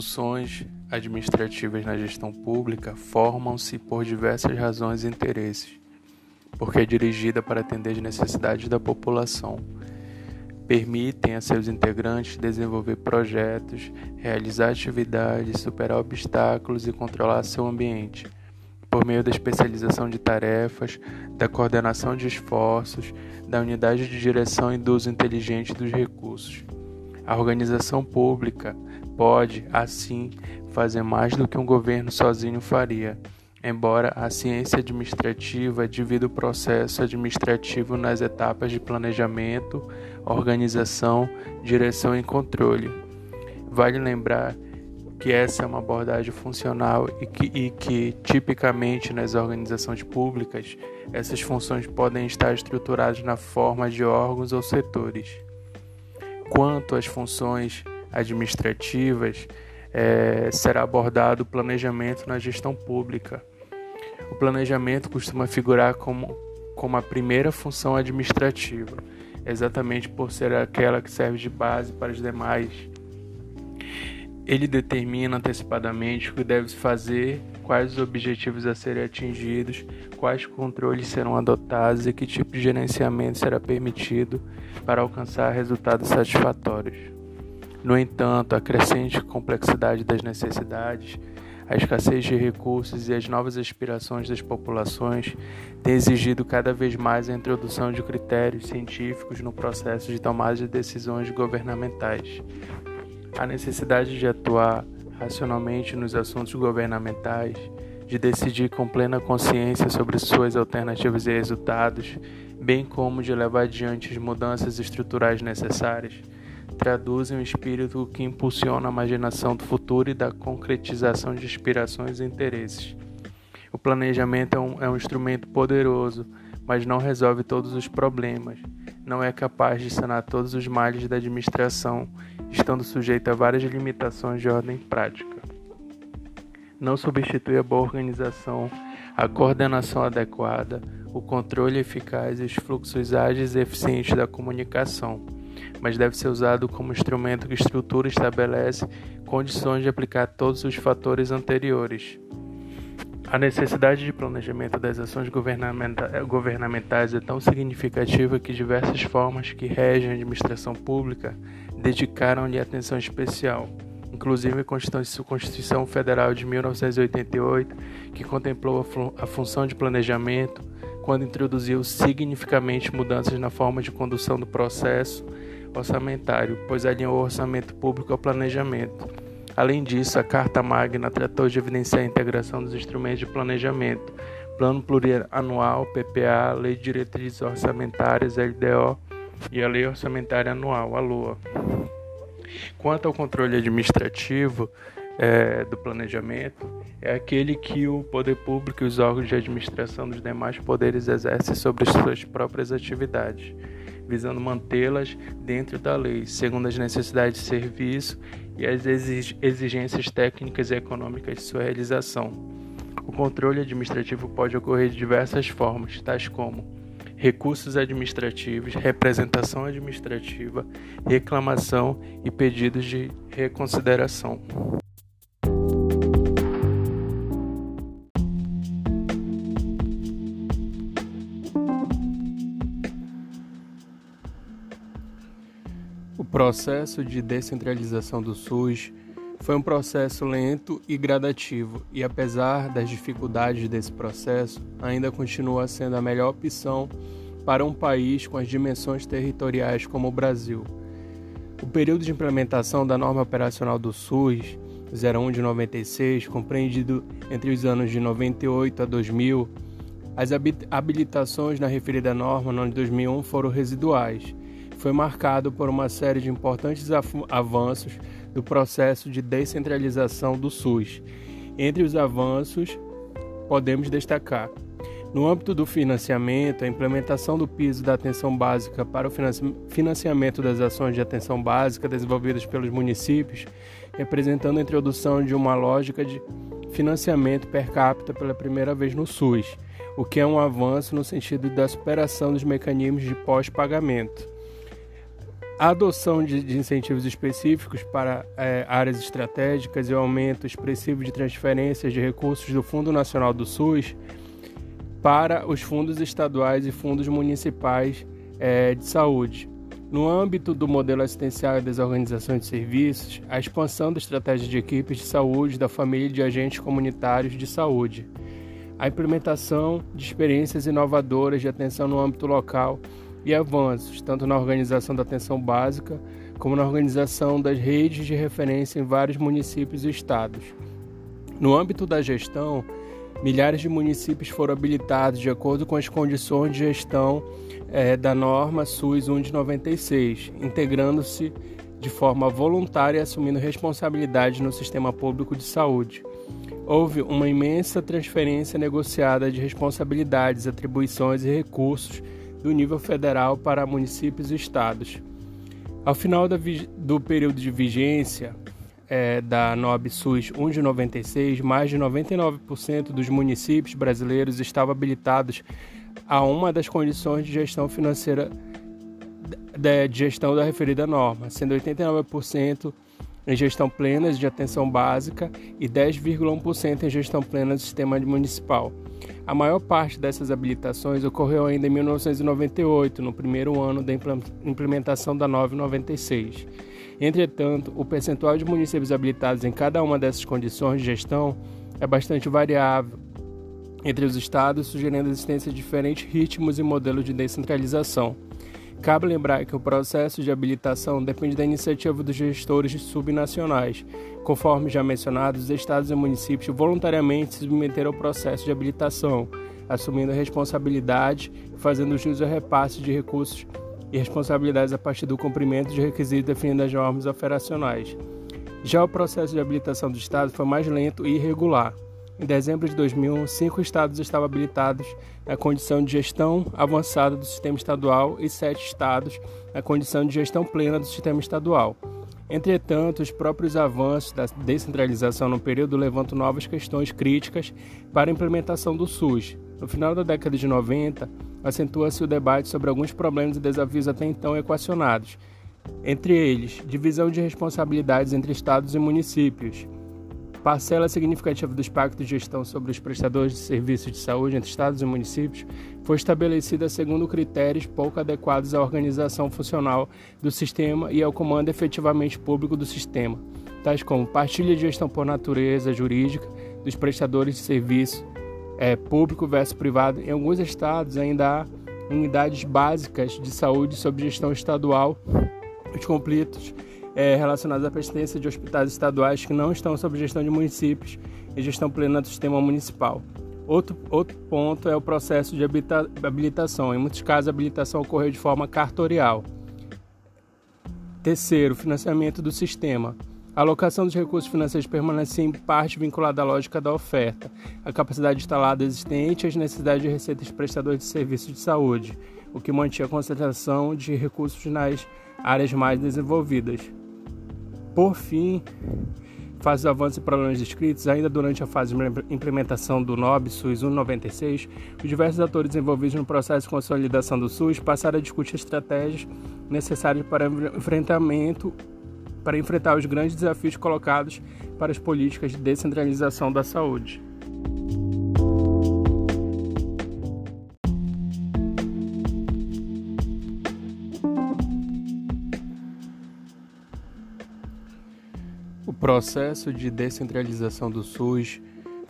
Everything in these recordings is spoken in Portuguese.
funções administrativas na gestão pública formam-se por diversas razões e interesses, porque é dirigida para atender as necessidades da população. Permitem a seus integrantes desenvolver projetos, realizar atividades, superar obstáculos e controlar seu ambiente, por meio da especialização de tarefas, da coordenação de esforços, da unidade de direção e do uso inteligente dos recursos. A organização pública pode, assim, fazer mais do que um governo sozinho faria, embora a ciência administrativa divida o processo administrativo nas etapas de planejamento, organização, direção e controle. Vale lembrar que essa é uma abordagem funcional e que, e que, tipicamente nas organizações públicas, essas funções podem estar estruturadas na forma de órgãos ou setores. Quanto às funções administrativas, é, será abordado o planejamento na gestão pública. O planejamento costuma figurar como, como a primeira função administrativa, exatamente por ser aquela que serve de base para os demais. Ele determina antecipadamente o que deve se fazer, quais os objetivos a serem atingidos, quais controles serão adotados e que tipo de gerenciamento será permitido para alcançar resultados satisfatórios. No entanto, a crescente complexidade das necessidades, a escassez de recursos e as novas aspirações das populações têm exigido cada vez mais a introdução de critérios científicos no processo de tomada de decisões governamentais. A necessidade de atuar racionalmente nos assuntos governamentais, de decidir com plena consciência sobre suas alternativas e resultados, bem como de levar adiante as mudanças estruturais necessárias traduzem um espírito que impulsiona a imaginação do futuro e da concretização de aspirações e interesses. O planejamento é um, é um instrumento poderoso, mas não resolve todos os problemas. Não é capaz de sanar todos os males da administração, estando sujeito a várias limitações de ordem prática. Não substitui a boa organização, a coordenação adequada, o controle eficaz e os fluxos ágeis e eficientes da comunicação mas deve ser usado como instrumento que estrutura e estabelece condições de aplicar todos os fatores anteriores. A necessidade de planejamento das ações governamentais é tão significativa que diversas formas que regem a administração pública dedicaram-lhe atenção especial, inclusive a Constituição Federal de 1988, que contemplou a função de planejamento quando introduziu significativamente mudanças na forma de condução do processo orçamentário, pois alinhou o orçamento público ao planejamento. Além disso, a Carta Magna tratou de evidenciar a integração dos instrumentos de planejamento, Plano Plurianual, PPA, Lei de Diretrizes Orçamentárias, LDO, e a Lei Orçamentária Anual, a LOA. Quanto ao controle administrativo é, do planejamento, é aquele que o poder público e os órgãos de administração dos demais poderes exercem sobre suas próprias atividades visando mantê-las dentro da lei, segundo as necessidades de serviço e as exigências técnicas e econômicas de sua realização. O controle administrativo pode ocorrer de diversas formas, tais como recursos administrativos, representação administrativa, reclamação e pedidos de reconsideração. Processo de descentralização do SUS foi um processo lento e gradativo, e apesar das dificuldades desse processo, ainda continua sendo a melhor opção para um país com as dimensões territoriais como o Brasil. O período de implementação da norma operacional do SUS 01 de 96, compreendido entre os anos de 98 a 2000, as habilitações na referida norma no ano de 2001 foram residuais foi marcado por uma série de importantes avanços do processo de descentralização do SUS. Entre os avanços, podemos destacar no âmbito do financiamento, a implementação do piso da atenção básica para o financiamento das ações de atenção básica desenvolvidas pelos municípios, representando a introdução de uma lógica de financiamento per capita pela primeira vez no SUS, o que é um avanço no sentido da superação dos mecanismos de pós-pagamento a adoção de, de incentivos específicos para é, áreas estratégicas e o aumento expressivo de transferências de recursos do Fundo Nacional do SUS para os fundos estaduais e fundos municipais é, de saúde. No âmbito do modelo assistencial das organizações de serviços, a expansão da estratégia de equipes de saúde da família de agentes comunitários de saúde, a implementação de experiências inovadoras de atenção no âmbito local e avanços, tanto na organização da atenção básica, como na organização das redes de referência em vários municípios e estados. No âmbito da gestão, milhares de municípios foram habilitados de acordo com as condições de gestão é, da norma SUS 1 de 96, integrando-se de forma voluntária e assumindo responsabilidade no sistema público de saúde. Houve uma imensa transferência negociada de responsabilidades, atribuições e recursos do nível federal para municípios e estados. Ao final do período de vigência é, da NOB SUS 1 de 96, mais de 99% dos municípios brasileiros estavam habilitados a uma das condições de gestão financeira de gestão da referida norma, sendo 89% em gestão plena de atenção básica e 10,1% em gestão plena do sistema municipal. A maior parte dessas habilitações ocorreu ainda em 1998, no primeiro ano da implementação da 996. Entretanto, o percentual de municípios habilitados em cada uma dessas condições de gestão é bastante variável entre os estados, sugerindo a existência de diferentes ritmos e modelos de descentralização. Cabe lembrar que o processo de habilitação depende da iniciativa dos gestores subnacionais. Conforme já mencionado, os estados e municípios voluntariamente se submeteram ao processo de habilitação, assumindo a responsabilidade e fazendo jus ao repasse de recursos e responsabilidades a partir do cumprimento de requisitos definidos nas normas operacionais. Já o processo de habilitação do Estado foi mais lento e irregular. Em dezembro de 2001, cinco estados estavam habilitados na condição de gestão avançada do sistema estadual e sete estados na condição de gestão plena do sistema estadual. Entretanto, os próprios avanços da descentralização no período levantam novas questões críticas para a implementação do SUS. No final da década de 90, acentua-se o debate sobre alguns problemas e desafios até então equacionados, entre eles, divisão de responsabilidades entre estados e municípios Parcela significativa dos pactos de gestão sobre os prestadores de serviços de saúde entre estados e municípios foi estabelecida segundo critérios pouco adequados à organização funcional do sistema e ao comando efetivamente público do sistema, tais como partilha de gestão por natureza jurídica dos prestadores de serviço é, público versus privado. Em alguns estados ainda há unidades básicas de saúde sob gestão estadual. Os conflitos é, relacionados à persistência de hospitais estaduais que não estão sob gestão de municípios e gestão plena do sistema municipal. Outro, outro ponto é o processo de habilitação. Em muitos casos, a habilitação ocorreu de forma cartorial. Terceiro, financiamento do sistema. A alocação dos recursos financeiros permanecia em parte vinculada à lógica da oferta, a capacidade instalada existente e as necessidades de receitas de prestadores de serviços de saúde, o que mantinha a concentração de recursos nas áreas mais desenvolvidas. Por fim, fase de avanço e problemas descritos, ainda durante a fase de implementação do NOB SUS 196, os diversos atores envolvidos no processo de consolidação do SUS passaram a discutir estratégias necessárias para enfrentamento para enfrentar os grandes desafios colocados para as políticas de descentralização da saúde. Processo de descentralização do SUS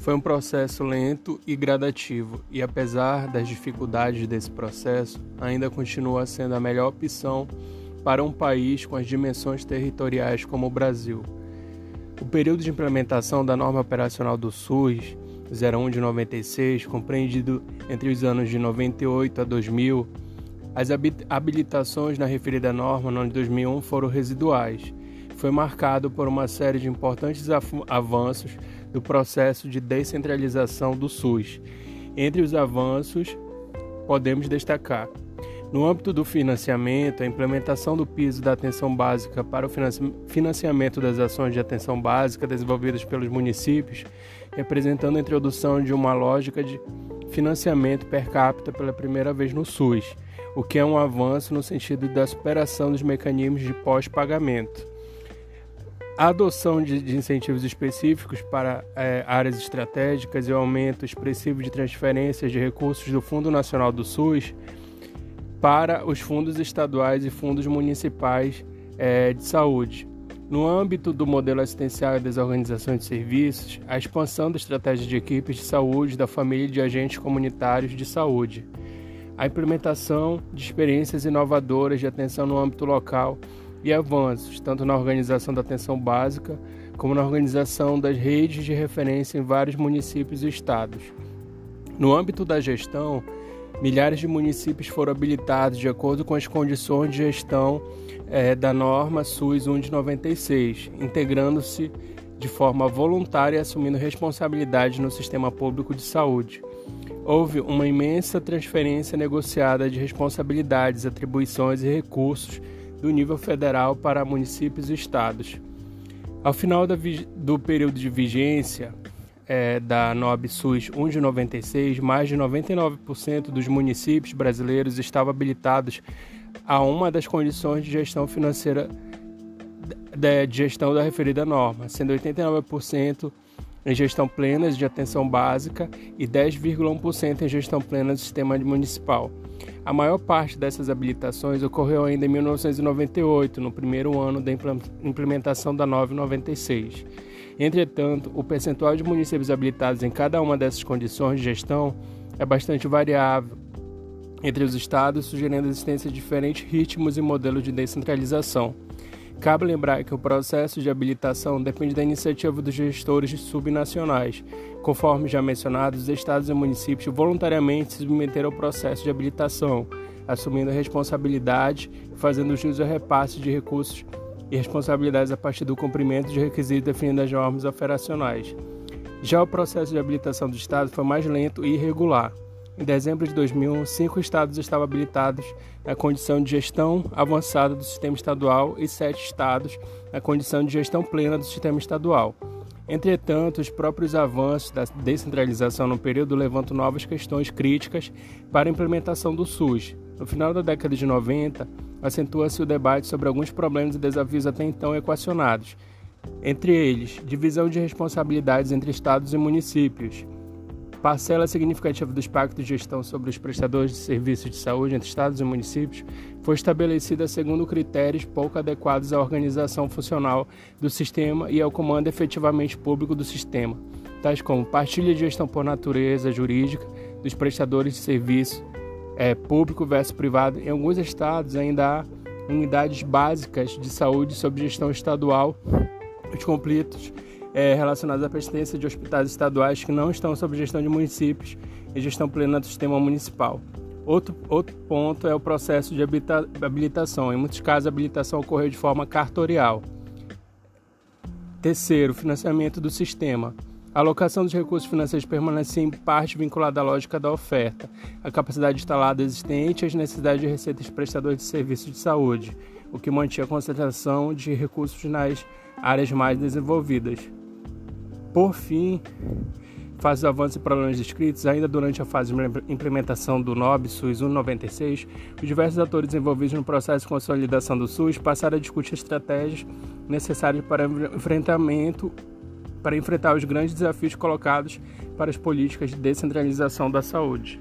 foi um processo lento e gradativo, e apesar das dificuldades desse processo, ainda continua sendo a melhor opção para um país com as dimensões territoriais como o Brasil. O período de implementação da norma operacional do SUS 01 de 96, compreendido entre os anos de 98 a 2000, as habilitações na referida norma no ano de 2001 foram residuais foi marcado por uma série de importantes avanços do processo de descentralização do SUS. Entre os avanços, podemos destacar no âmbito do financiamento, a implementação do piso da atenção básica para o financiamento das ações de atenção básica desenvolvidas pelos municípios, representando a introdução de uma lógica de financiamento per capita pela primeira vez no SUS. o que é um avanço no sentido da superação dos mecanismos de pós-pagamento. A adoção de, de, incentivos específicos para é, áreas estratégicas e o aumento expressivo de transferências de recursos do Fundo Nacional do SUS para os fundos estaduais e fundos municipais é, de saúde. No âmbito do modelo assistencial das organizações de serviços, a expansão da estratégia de equipes de saúde da família de agentes comunitários de saúde, a implementação de experiências inovadoras de atenção no âmbito local e avanços, tanto na organização da atenção básica, como na organização das redes de referência em vários municípios e estados. No âmbito da gestão, milhares de municípios foram habilitados de acordo com as condições de gestão é, da norma SUS 1 de 96, integrando-se de forma voluntária e assumindo responsabilidade no sistema público de saúde. Houve uma imensa transferência negociada de responsabilidades, atribuições e recursos do nível federal para municípios e estados. Ao final do período de vigência é, da NOB SUS 1 de 96, mais de 99% dos municípios brasileiros estavam habilitados a uma das condições de gestão financeira de gestão da referida norma, sendo 89% em gestão plena de atenção básica e 10,1% em gestão plena do sistema municipal. A maior parte dessas habilitações ocorreu ainda em 1998, no primeiro ano da implementação da 996. Entretanto, o percentual de municípios habilitados em cada uma dessas condições de gestão é bastante variável entre os estados, sugerindo a existência de diferentes ritmos e modelos de descentralização. Cabe lembrar que o processo de habilitação depende da iniciativa dos gestores subnacionais. Conforme já mencionado, os estados e municípios voluntariamente se submeteram ao processo de habilitação, assumindo a responsabilidade e fazendo jus ao repasse de recursos e responsabilidades a partir do cumprimento de requisitos definidos nas normas operacionais. Já o processo de habilitação do Estado foi mais lento e irregular. Em dezembro de 2001, cinco estados estavam habilitados na condição de gestão avançada do sistema estadual e sete estados na condição de gestão plena do sistema estadual. Entretanto, os próprios avanços da descentralização no período levantam novas questões críticas para a implementação do SUS. No final da década de 90, acentua-se o debate sobre alguns problemas e desafios até então equacionados, entre eles, divisão de responsabilidades entre estados e municípios, Parcela significativa dos pactos de gestão sobre os prestadores de serviços de saúde entre estados e municípios foi estabelecida segundo critérios pouco adequados à organização funcional do sistema e ao comando efetivamente público do sistema, tais como partilha de gestão por natureza jurídica dos prestadores de serviço é, público versus privado. Em alguns estados ainda há unidades básicas de saúde sob gestão estadual. Os conflitos é, relacionados à persistência de hospitais estaduais que não estão sob gestão de municípios e gestão plena do sistema municipal. Outro, outro ponto é o processo de habilitação. Em muitos casos, a habilitação ocorreu de forma cartorial. Terceiro, financiamento do sistema. A alocação dos recursos financeiros permanece em parte vinculada à lógica da oferta, a capacidade instalada existente e as necessidades de receitas de prestadores de serviços de saúde, o que mantinha a concentração de recursos nas áreas mais desenvolvidas. Por fim, fase do avanço e problemas descritos, ainda durante a fase de implementação do NOB SUS 196, os diversos atores envolvidos no processo de consolidação do SUS passaram a discutir estratégias necessárias para enfrentamento para enfrentar os grandes desafios colocados para as políticas de descentralização da saúde.